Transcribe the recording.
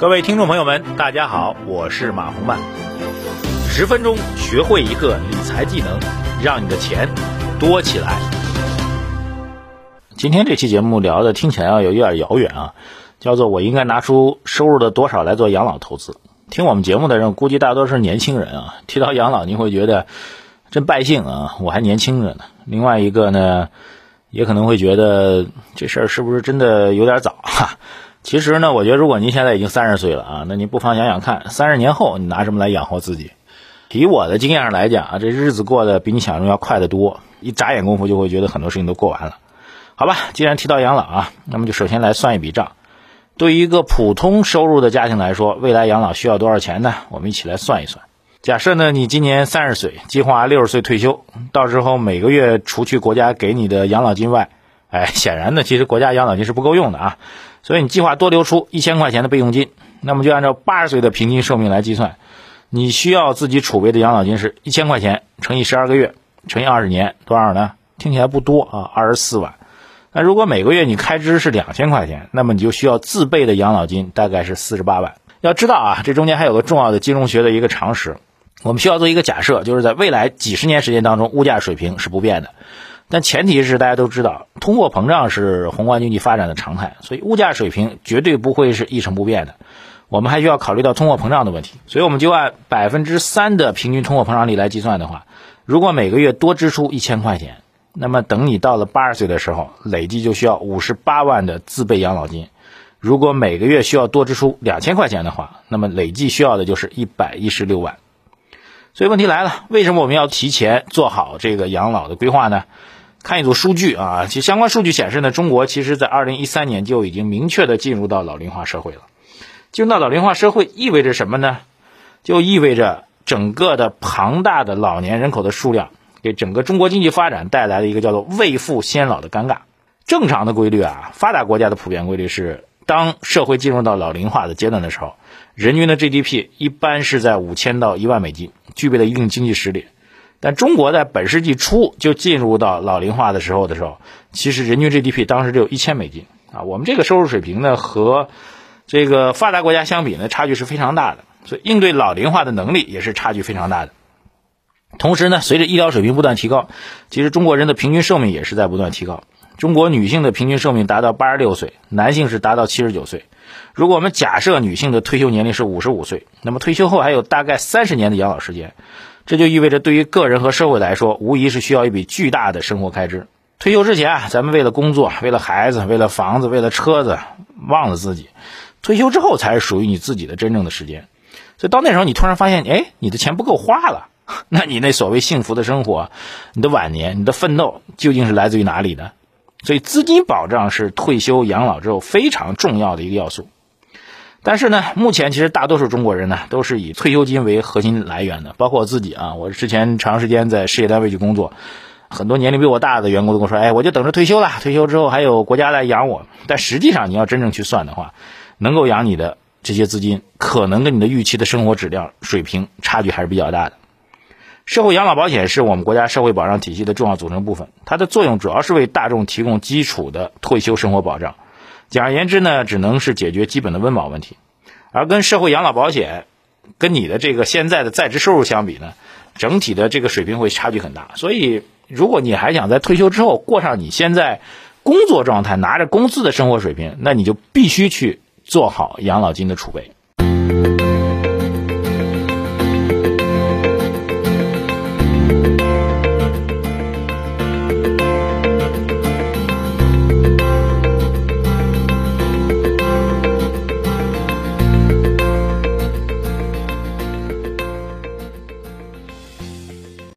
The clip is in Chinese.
各位听众朋友们，大家好，我是马红曼。十分钟学会一个理财技能，让你的钱多起来。今天这期节目聊的听起来啊有点遥远啊，叫做我应该拿出收入的多少来做养老投资。听我们节目的人估计大多是年轻人啊，提到养老您会觉得真败兴啊，我还年轻着呢。另外一个呢，也可能会觉得这事儿是不是真的有点早哈？其实呢，我觉得如果您现在已经三十岁了啊，那您不妨想想看，三十年后你拿什么来养活自己？以我的经验上来讲啊，这日子过得比你想象中要快得多，一眨眼功夫就会觉得很多事情都过完了。好吧，既然提到养老啊，那么就首先来算一笔账。对于一个普通收入的家庭来说，未来养老需要多少钱呢？我们一起来算一算。假设呢，你今年三十岁，计划六十岁退休，到时候每个月除去国家给你的养老金外，哎，显然呢，其实国家养老金是不够用的啊。所以你计划多留出一千块钱的备用金，那么就按照八十岁的平均寿命来计算，你需要自己储备的养老金是一千块钱乘以十二个月乘以二十年，多少呢？听起来不多啊，二十四万。那如果每个月你开支是两千块钱，那么你就需要自备的养老金大概是四十八万。要知道啊，这中间还有个重要的金融学的一个常识，我们需要做一个假设，就是在未来几十年时间当中，物价水平是不变的。但前提是大家都知道，通货膨胀是宏观经济发展的常态，所以物价水平绝对不会是一成不变的。我们还需要考虑到通货膨胀的问题，所以我们就按百分之三的平均通货膨胀率来计算的话，如果每个月多支出一千块钱，那么等你到了八十岁的时候，累计就需要五十八万的自备养老金。如果每个月需要多支出两千块钱的话，那么累计需要的就是一百一十六万。所以问题来了，为什么我们要提前做好这个养老的规划呢？看一组数据啊，其相关数据显示呢，中国其实在二零一三年就已经明确的进入到老龄化社会了。进入到老龄化社会意味着什么呢？就意味着整个的庞大的老年人口的数量给整个中国经济发展带来了一个叫做未富先老的尴尬。正常的规律啊，发达国家的普遍规律是，当社会进入到老龄化的阶段的时候，人均的 GDP 一般是在五千到一万美金，具备了一定经济实力。但中国在本世纪初就进入到老龄化的时候的时候，其实人均 GDP 当时只有一千美金啊。我们这个收入水平呢，和这个发达国家相比呢，差距是非常大的，所以应对老龄化的能力也是差距非常大的。同时呢，随着医疗水平不断提高，其实中国人的平均寿命也是在不断提高。中国女性的平均寿命达到八十六岁，男性是达到七十九岁。如果我们假设女性的退休年龄是五十五岁，那么退休后还有大概三十年的养老时间。这就意味着，对于个人和社会来说，无疑是需要一笔巨大的生活开支。退休之前啊，咱们为了工作、为了孩子、为了房子、为了车子，忘了自己；退休之后，才是属于你自己的真正的时间。所以到那时候，你突然发现，哎，你的钱不够花了，那你那所谓幸福的生活、你的晚年、你的奋斗，究竟是来自于哪里呢？所以，资金保障是退休养老之后非常重要的一个要素。但是呢，目前其实大多数中国人呢都是以退休金为核心来源的，包括我自己啊。我之前长时间在事业单位去工作，很多年龄比我大的员工都跟我说：“哎，我就等着退休了，退休之后还有国家来养我。”但实际上，你要真正去算的话，能够养你的这些资金，可能跟你的预期的生活质量水平差距还是比较大的。社会养老保险是我们国家社会保障体系的重要组成部分，它的作用主要是为大众提供基础的退休生活保障。简而言之呢，只能是解决基本的温饱问题，而跟社会养老保险，跟你的这个现在的在职收入相比呢，整体的这个水平会差距很大。所以，如果你还想在退休之后过上你现在工作状态、拿着工资的生活水平，那你就必须去做好养老金的储备。